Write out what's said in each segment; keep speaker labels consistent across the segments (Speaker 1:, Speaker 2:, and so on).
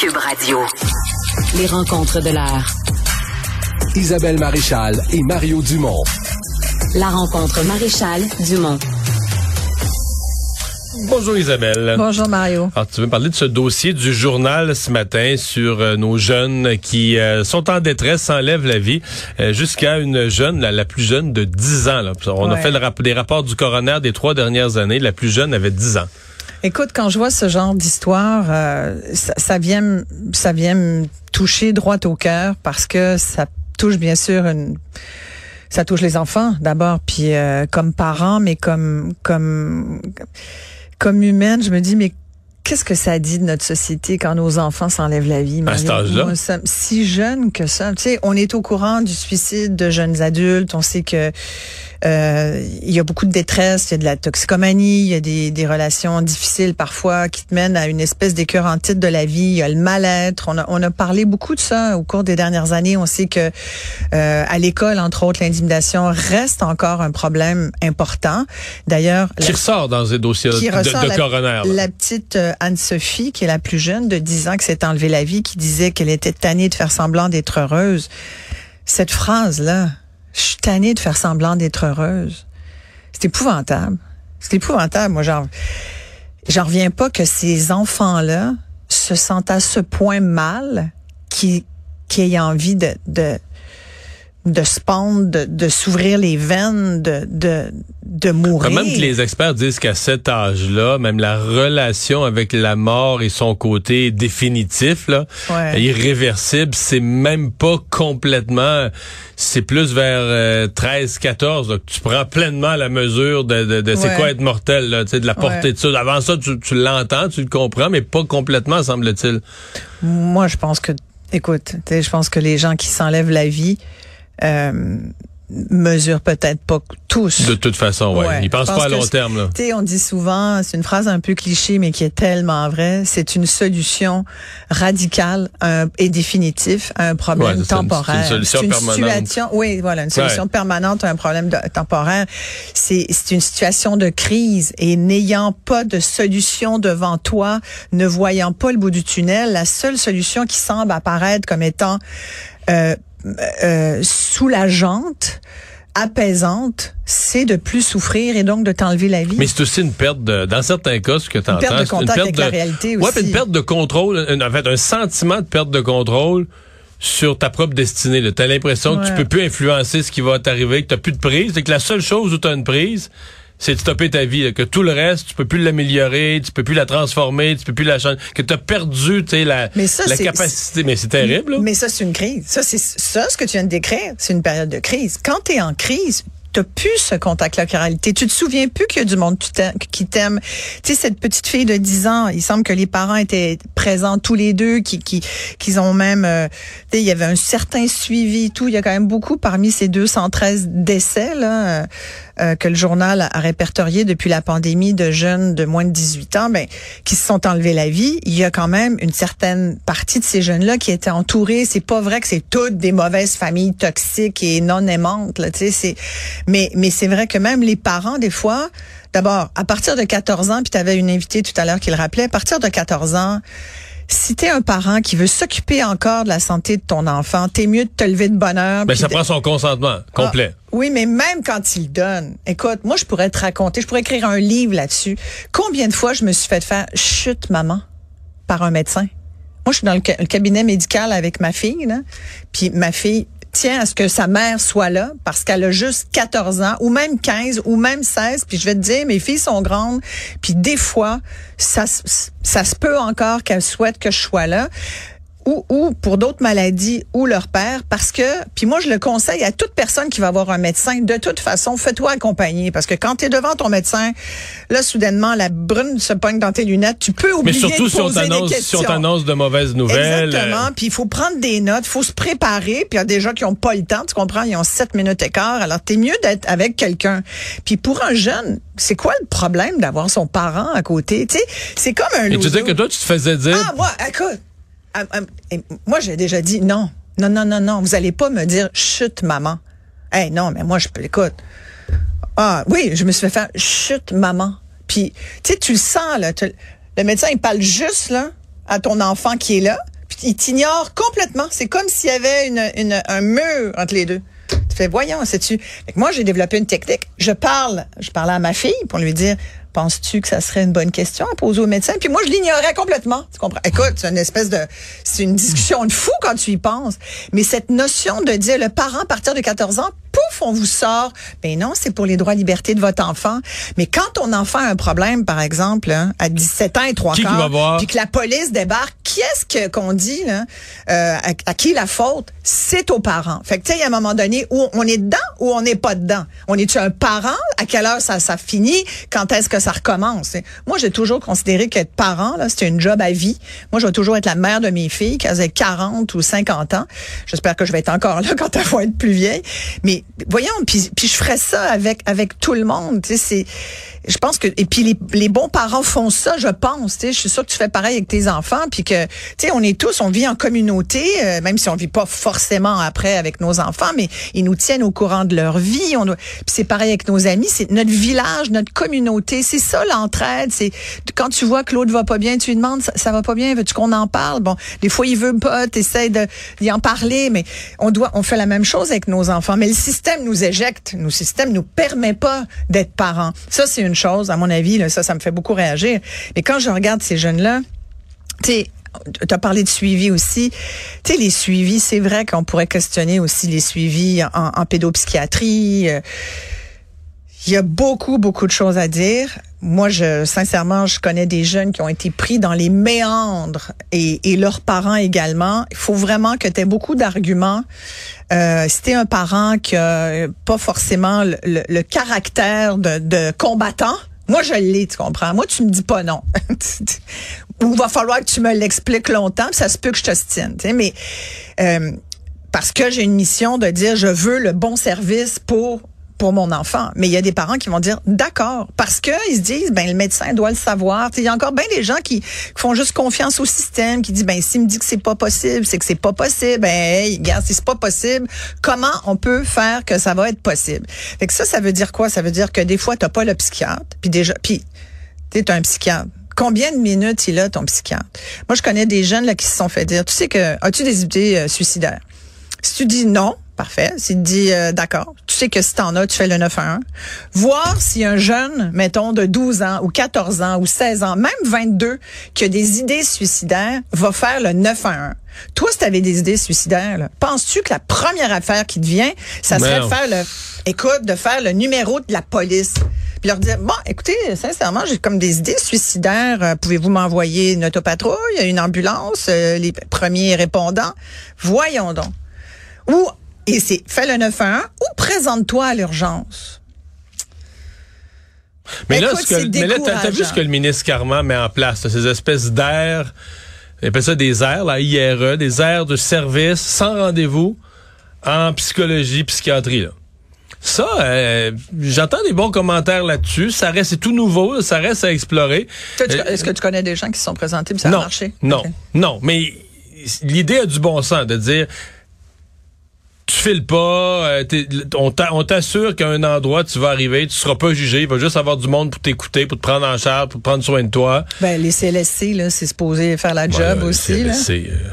Speaker 1: Cube Radio.
Speaker 2: Les rencontres de l'heure.
Speaker 3: Isabelle Maréchal et Mario Dumont.
Speaker 2: La rencontre Maréchal Dumont.
Speaker 4: Bonjour Isabelle.
Speaker 5: Bonjour Mario.
Speaker 4: Alors, tu veux parler de ce dossier du journal ce matin sur euh, nos jeunes qui euh, sont en détresse, s'enlèvent la vie, euh, jusqu'à une jeune, la, la, plus jeune de 10 ans. Là. On a fait le rap des rapports du coroner des trois dernières années. La plus jeune avait 10 ans.
Speaker 5: Écoute, quand je vois ce genre d'histoire, ça, ça, vient, ça vient me toucher droit au cœur parce que ça touche bien sûr une ça touche les enfants d'abord, puis comme parents, mais comme comme comme humaine, je me dis, mais qu'est-ce que ça dit de notre société quand nos enfants s'enlèvent la vie?
Speaker 4: À cet âge-là?
Speaker 5: Si jeune que ça. Tu sais, on est au courant du suicide de jeunes adultes. On sait que euh, il y a beaucoup de détresse, il y a de la toxicomanie, il y a des, des relations difficiles parfois qui te mènent à une espèce d'écœur en titre de la vie. Il y a le mal-être. On a, on a parlé beaucoup de ça au cours des dernières années. On sait que euh, à l'école, entre autres, l'intimidation reste encore un problème important. D'ailleurs,
Speaker 4: qui ressort dans ces dossiers de, de,
Speaker 5: la,
Speaker 4: coroner.
Speaker 5: La petite euh, Anne-Sophie, qui est la plus jeune de 10 ans, qui s'est enlevée la vie, qui disait qu'elle était tannée de faire semblant d'être heureuse. Cette phrase-là, je suis tannée de faire semblant d'être heureuse. C'est épouvantable. C'est épouvantable. Moi, genre, j'en reviens pas que ces enfants-là se sentent à ce point mal qu'ils aient envie de, de, de se pendre, de, de s'ouvrir les veines, de, de, de mourir.
Speaker 4: Même que les experts disent qu'à cet âge-là, même la relation avec la mort et son côté définitif, là,
Speaker 5: ouais.
Speaker 4: irréversible, c'est même pas complètement, c'est plus vers 13, 14, tu prends pleinement la mesure de, de, de c'est
Speaker 5: ouais.
Speaker 4: quoi être mortel, là, de la portée
Speaker 5: ouais.
Speaker 4: de ça. Avant ça, tu, tu l'entends, tu le comprends, mais pas complètement, semble-t-il.
Speaker 5: Moi, je pense que, écoute, je pense que les gens qui s'enlèvent la vie, euh, mesure peut-être pas tous.
Speaker 4: De toute façon, ouais.
Speaker 5: ouais.
Speaker 4: Ils pensent pas à long terme. Là.
Speaker 5: on dit souvent, c'est une phrase un peu cliché, mais qui est tellement vraie. C'est une solution radicale un, et définitive à un problème
Speaker 4: ouais,
Speaker 5: temporaire.
Speaker 4: C'est une solution
Speaker 5: une
Speaker 4: permanente.
Speaker 5: Situation, oui, voilà, une solution ouais. permanente à un problème de, temporaire. C'est une situation de crise et n'ayant pas de solution devant toi, ne voyant pas le bout du tunnel, la seule solution qui semble apparaître comme étant euh, euh, soulageante, apaisante, c'est de plus souffrir et donc de t'enlever la vie.
Speaker 4: Mais c'est aussi une perte de, dans certains cas, ce que tu entends.
Speaker 5: Une perte de contact
Speaker 4: une perte
Speaker 5: avec
Speaker 4: de,
Speaker 5: la réalité aussi.
Speaker 4: Ouais, une perte de contrôle, une, en fait, un sentiment de perte de contrôle sur ta propre destinée. Tu as l'impression
Speaker 5: ouais.
Speaker 4: que tu peux plus influencer ce qui va t'arriver, que tu plus de prise. C'est que la seule chose où tu as une prise, c'est de stopper ta vie, là, que tout le reste, tu peux plus l'améliorer, tu peux plus la transformer, tu peux plus la changer, que tu as perdu, la,
Speaker 5: ça,
Speaker 4: la capacité. Mais c'est terrible. Là.
Speaker 5: Mais ça, c'est une crise. Ça, c'est ça, ce que tu viens de décrire, c'est une période de crise. Quand tu es en crise, t'as plus ce contact-là avec la réalité. Tu te souviens plus qu'il y a du monde qui t'aime. Tu sais, cette petite fille de 10 ans, il semble que les parents étaient présents tous les deux, qui, qui, qu'ils ont même, euh, tu sais, il y avait un certain suivi, tout. Il y a quand même beaucoup parmi ces 213 décès, là, euh, que le journal a répertorié depuis la pandémie de jeunes de moins de 18 ans, ben, qui se sont enlevés la vie. Il y a quand même une certaine partie de ces jeunes-là qui étaient entourés. C'est pas vrai que c'est toutes des mauvaises familles toxiques et non aimantes, là, c'est, mais, mais c'est vrai que même les parents, des fois, d'abord, à partir de 14 ans, puis tu avais une invitée tout à l'heure qui le rappelait, à partir de 14 ans, si t'es un parent qui veut s'occuper encore de la santé de ton enfant, t'es mieux de te lever de bonne heure.
Speaker 4: Ben, ça prend son consentement complet.
Speaker 5: Ah, oui, mais même quand il donne, écoute, moi, je pourrais te raconter, je pourrais écrire un livre là-dessus. Combien de fois je me suis fait faire chute maman par un médecin? Moi, je suis dans le, le cabinet médical avec ma fille, là, puis ma fille tient à ce que sa mère soit là parce qu'elle a juste 14 ans ou même 15 ou même 16 puis je vais te dire mes filles sont grandes. Puis des fois ça ça se peut encore qu'elles souhaitent que je sois là ou, ou pour d'autres maladies ou leur père parce que puis moi je le conseille à toute personne qui va voir un médecin. De toute façon fais-toi accompagner parce que quand tu es devant ton médecin là soudainement la brune se pogne dans tes lunettes. Tu peux oublier
Speaker 4: mais surtout
Speaker 5: de poser
Speaker 4: si on t'annonce
Speaker 5: si
Speaker 4: de mauvaises nouvelles
Speaker 5: exactement. euh... puis il faut prendre des notes faut se préparer. Puis il y a des gens qui ont pas le temps tu comprends? Ils ont sept minutes écart alors t'es mieux d'être avec quelqu'un. Puis pour un jeune c'est quoi le problème d'avoir son parent à côté? Tu sais c'est comme un
Speaker 4: et tu dis que toi tu te faisais dire
Speaker 5: ah moi écoute moi, j'ai déjà dit non. Non, non, non, non. Vous allez pas me dire chute, maman. Eh hey, non, mais moi, je peux. Écoute. Ah, oui, je me suis fait faire chute, maman. Puis, tu sais, tu le sens, là. Le médecin, il parle juste, là, à ton enfant qui est là. ils t'ignorent complètement. C'est comme s'il y avait une, un mur entre les deux. Tu fais, voyons, sais-tu? Moi, j'ai développé une technique. Je parle, je parlais à ma fille pour lui dire, penses-tu que ça serait une bonne question à poser au médecin? Puis moi, je l'ignorais complètement. Tu comprends? Écoute, c'est une espèce de, c'est une discussion de fou quand tu y penses. Mais cette notion de dire le parent à partir de 14 ans, pouf, on vous sort. Ben non, c'est pour les droits et libertés de votre enfant. Mais quand ton enfant a un problème, par exemple, hein, à 17 ans et 3 quarts, puis que la police débarque, qui est-ce que qu'on dit là, euh, à, qui la faute? C'est aux parents. Fait que tu sais, il y a un moment donné où on est dedans ou on n'est pas dedans? On est-tu un parent? À quelle heure ça ça finit? Quand est-ce que ça recommence? Moi, j'ai toujours considéré qu'être parent là, c'était une job à vie. Moi, je vais toujours être la mère de mes filles, qu'elles aient 40 ou 50 ans. J'espère que je vais être encore là quand elles vont être plus vieilles. Mais voyons, puis, puis je ferais ça avec avec tout le monde. C'est je pense que et puis les, les, bons parents font ça, je pense. Je suis sûre que tu fais pareil avec tes enfants, puis que tu sais, on est tous, on vit en communauté, euh, même si on vit pas forcément après avec nos enfants, mais ils nous tiennent au courant de leur vie. On puis c'est pareil avec nos amis, c'est notre village, notre communauté, c'est ça l'entraide. C'est quand tu vois que l'autre va pas bien, tu lui demandes ça, va pas bien, veux-tu qu'on en parle? Bon, des fois il veut pas, t'essayes de d'y en parler, mais on doit, on fait la même chose avec nos enfants. Mais le système nous éjecte, le système nous permet pas d'être parents. Ça c'est chose, à mon avis, là, ça, ça me fait beaucoup réagir. Mais quand je regarde ces jeunes-là, tu tu as parlé de suivi aussi. Tu sais, les suivis, c'est vrai qu'on pourrait questionner aussi les suivis en, en pédopsychiatrie. Euh, il y a beaucoup, beaucoup de choses à dire. Moi, je, sincèrement, je connais des jeunes qui ont été pris dans les méandres et, et leurs parents également. Il faut vraiment que tu aies beaucoup d'arguments. Euh, si t'es un parent qui a pas forcément le, le, caractère de, de combattant, moi, je l'ai, tu comprends? Moi, tu me dis pas non. Ou va falloir que tu me l'expliques longtemps, ça se peut que je t'ostine. Mais euh, parce que j'ai une mission de dire je veux le bon service pour pour mon enfant. Mais il y a des parents qui vont dire d'accord parce que ils se disent ben le médecin doit le savoir. Il y a encore bien des gens qui font juste confiance au système, qui disent ben s'il me dit que c'est pas possible, c'est que c'est pas possible. Ben hey, regarde, si c'est pas possible, comment on peut faire que ça va être possible? Fait que ça, ça veut dire quoi? Ça veut dire que des fois t'as pas le psychiatre, puis déjà, puis t'es un psychiatre combien de minutes il a ton psychiatre? Moi, je connais des jeunes là qui se sont fait dire, tu sais que, as-tu des idées euh, suicidaires? Si tu dis non, parfait. S'il te dit euh, d'accord, tu sais que si t'en as, tu fais le 911. Voir si un jeune, mettons de 12 ans ou 14 ans ou 16 ans, même 22, qui a des idées suicidaires, va faire le 911. Toi, si tu avais des idées suicidaires, penses-tu que la première affaire qui te vient, ça serait de faire le écoute, de faire le numéro de la police? Puis leur dire, bon, écoutez, sincèrement, j'ai comme des idées suicidaires. Euh, pouvez-vous m'envoyer une autopatrouille, une ambulance, euh, les premiers répondants? Voyons donc. Ou et c'est fais le 911 ou présente-toi à l'urgence.
Speaker 4: Mais là, mais là, t'as vu ce que le ministre Carman met en place, ces espèces d'aires, il appelle ça des aires, la IRE, des aires de service sans rendez-vous en psychologie, psychiatrie. Là. Ça, euh, j'entends des bons commentaires là-dessus. Ça reste, c'est tout nouveau, ça reste à explorer.
Speaker 5: Est-ce que tu connais des gens qui se sont présentés et ça
Speaker 4: a
Speaker 5: marché?
Speaker 4: Non, non. Mais l'idée a du bon sens de dire files pas, euh, on t'assure qu'à un endroit tu vas arriver, tu seras pas jugé, il va juste avoir du monde pour t'écouter, pour te prendre en charge, pour prendre soin de toi.
Speaker 5: Ben les CLSC là, c'est supposé faire la job aussi CLSC, là. Euh,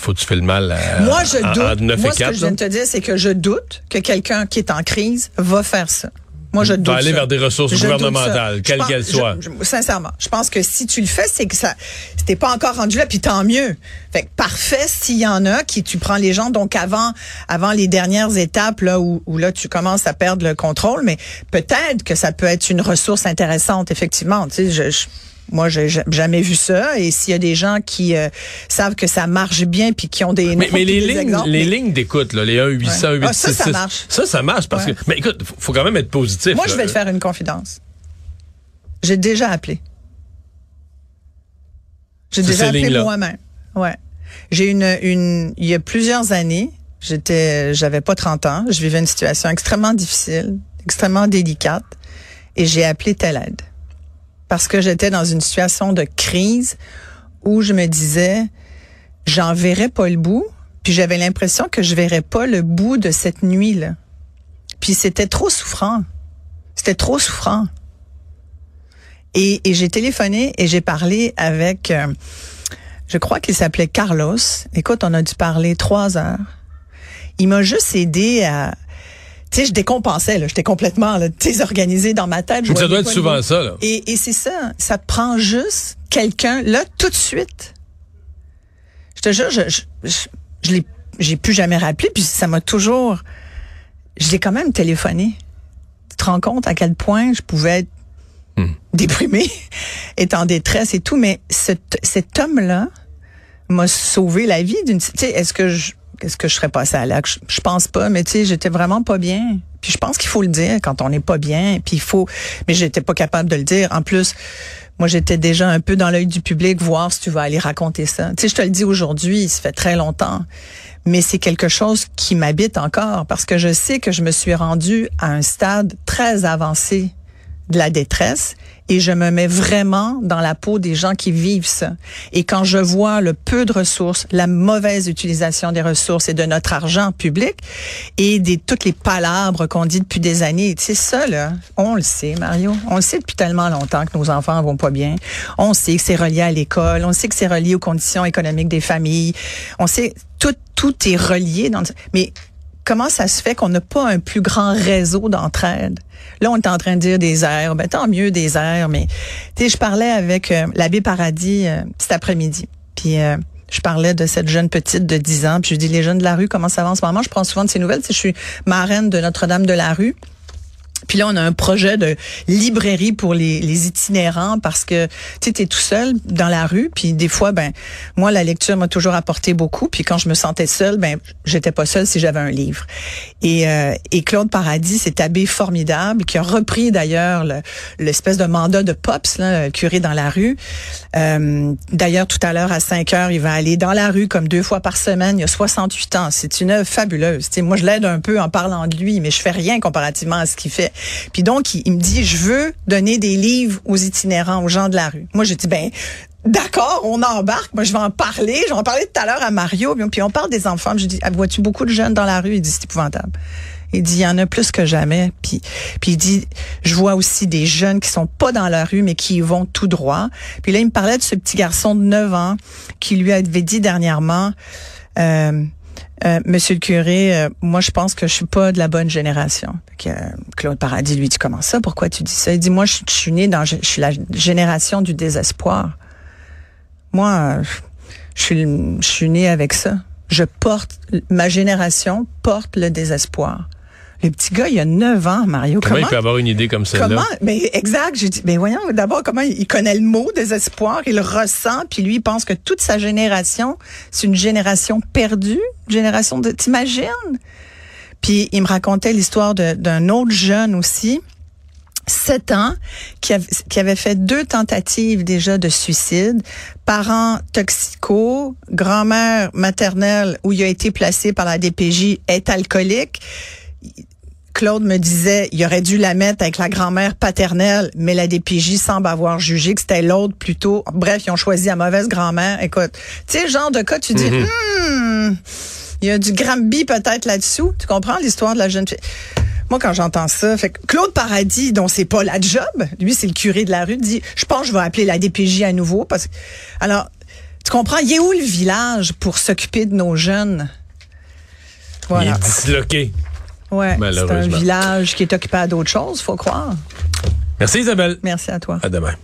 Speaker 4: faut, tu, tu le mal à,
Speaker 5: Moi je doute. Moi ce que je viens de te dire c'est que je doute que quelqu'un qui est en crise va faire ça. Moi, je doute.
Speaker 4: aller vers des ressources gouvernementales, quelles qu'elles soient.
Speaker 5: sincèrement, je pense que si tu le fais, c'est que ça, c'était pas encore rendu là, puis tant mieux. Fait que parfait s'il y en a qui tu prends les gens donc avant, avant les dernières étapes là où, où là tu commences à perdre le contrôle, mais peut-être que ça peut être une ressource intéressante effectivement. Tu sais, je, je moi, j'ai jamais vu ça. Et s'il y a des gens qui euh, savent que ça marche bien puis qui ont des
Speaker 4: mais, mais les lignes, les lignes d'écoute, là, les 1 800 8 ça,
Speaker 5: ça marche.
Speaker 4: Ça, ça marche parce que. Mais écoute, faut quand même être positif.
Speaker 5: Moi, je vais te faire une confidence. J'ai déjà appelé. J'ai déjà appelé moi-même. Ouais. J'ai une, une, il y a plusieurs années, j'étais, j'avais pas 30 ans, je vivais une situation extrêmement difficile, extrêmement délicate, et j'ai appelé telle aide parce que j'étais dans une situation de crise où je me disais, j'en verrais pas le bout, puis j'avais l'impression que je verrais pas le bout de cette nuit-là. Puis c'était trop souffrant. C'était trop souffrant. Et, j'ai téléphoné et j'ai parlé avec euh, Je crois qu'il s'appelait Carlos. Écoute, on a dû parler trois heures. Il m'a juste aidé à tu sais, je décompensais, là. J'étais complètement désorganisée dans ma tête.
Speaker 4: ça doit être souvent ça, là.
Speaker 5: Et, et c'est ça. Ça te prend juste quelqu'un, là, tout de suite. Je te jure, je, je, je, je l'ai, j'ai plus jamais rappelé, puis ça m'a toujours, je l'ai quand même téléphoné. Tu te rends compte à quel point je pouvais être hmm. déprimée, être en détresse et tout, mais cet, cet homme-là m'a sauvé la vie d'une, tu sais, est-ce que je, est-ce que je serais passée à l'acte? Je, pense pas, mais tu sais, j'étais vraiment pas bien. Puis je pense qu'il faut le dire quand on n'est pas bien. Puis il faut, mais j'étais pas capable de le dire. En plus, moi, j'étais déjà un peu dans l'œil du public, voir si tu vas aller raconter ça. Tu sais, je te le dis aujourd'hui, ça fait très longtemps, mais c'est quelque chose qui m'habite encore parce que je sais que je me suis rendue à un stade très avancé de la détresse et je me mets vraiment dans la peau des gens qui vivent ça. Et quand je vois le peu de ressources, la mauvaise utilisation des ressources et de notre argent public et des toutes les palabres qu'on dit depuis des années, c'est ça là, on le sait Mario, on le sait depuis tellement longtemps que nos enfants vont pas bien. On sait que c'est relié à l'école, on sait que c'est relié aux conditions économiques des familles. On sait tout tout est relié dans mais comment ça se fait qu'on n'a pas un plus grand réseau d'entraide? Là, on est en train de dire des airs. Ben, tant mieux des airs, mais tu sais, je parlais avec euh, l'abbé Paradis euh, cet après-midi. Puis euh, je parlais de cette jeune petite de 10 ans. Puis je dis, les jeunes de la rue, comment ça va en ce moment? Je prends souvent de ces nouvelles. Je suis marraine de Notre-Dame de la rue. Puis là, on a un projet de librairie pour les, les itinérants parce que tu es tout seul dans la rue. Puis des fois, ben moi, la lecture m'a toujours apporté beaucoup. Puis quand je me sentais seule, ben j'étais pas seule si j'avais un livre. Et, euh, et Claude Paradis, cet abbé formidable qui a repris d'ailleurs l'espèce de mandat de Pops, là, curé dans la rue. Euh, d'ailleurs, tout à l'heure à 5 heures, il va aller dans la rue comme deux fois par semaine. Il a 68 ans. C'est une œuvre fabuleuse. sais, moi, je l'aide un peu en parlant de lui, mais je fais rien comparativement à ce qu'il fait. Puis donc, il, me dit, je veux donner des livres aux itinérants, aux gens de la rue. Moi, je dis, ben, D'accord, on embarque. Moi, je vais en parler. J'en parlais tout à l'heure à Mario. Puis on parle des enfants. Je dis, ah, vois-tu beaucoup de jeunes dans la rue? Il dit, c'est épouvantable. Il dit, il y en a plus que jamais. Puis, puis il dit, je vois aussi des jeunes qui sont pas dans la rue, mais qui vont tout droit. Puis là, il me parlait de ce petit garçon de 9 ans qui lui avait dit dernièrement, euh, euh, Monsieur le curé, euh, moi je pense que je suis pas de la bonne génération. Que, euh, Claude Paradis lui dit comment ça Pourquoi tu dis ça? Il dit moi je, suis né dans je, suis la génération du désespoir. Moi je suis je suis né avec ça. Je porte ma génération porte le désespoir. Le petit gars, il a 9 ans, Mario.
Speaker 4: Comment, il peut avoir une idée comme ça
Speaker 5: Comment? Mais exact. J'ai dit, mais voyons, d'abord, comment il connaît le mot désespoir, il le ressent, puis lui, il pense que toute sa génération, c'est une génération perdue, une génération de, t'imagines? Puis il me racontait l'histoire d'un autre jeune aussi, 7 ans, qui, qui, avait fait deux tentatives déjà de suicide, parents toxicaux, grand-mère maternelle où il a été placé par la DPJ est alcoolique Claude me disait, il aurait dû la mettre avec la grand-mère paternelle, mais la DPJ semble avoir jugé que c'était l'autre plutôt. Bref, ils ont choisi la mauvaise grand-mère. Écoute, tu sais, genre de cas, tu dis, mm-hmm. hmm, il y a du Gramby peut-être là-dessous. Tu comprends l'histoire de la jeune fille? Moi, quand j'entends ça, fait que Claude Paradis, dont c'est pas la job, lui, c'est le curé de la rue, dit, je pense que je vais appeler la DPJ à nouveau parce que, alors, tu comprends, il est où le village pour s'occuper de nos jeunes?
Speaker 4: Voilà. Il est disloqué.
Speaker 5: Ouais, c'est un village qui est occupé à d'autres choses, faut croire.
Speaker 4: Merci Isabelle.
Speaker 5: Merci à toi.
Speaker 4: À demain.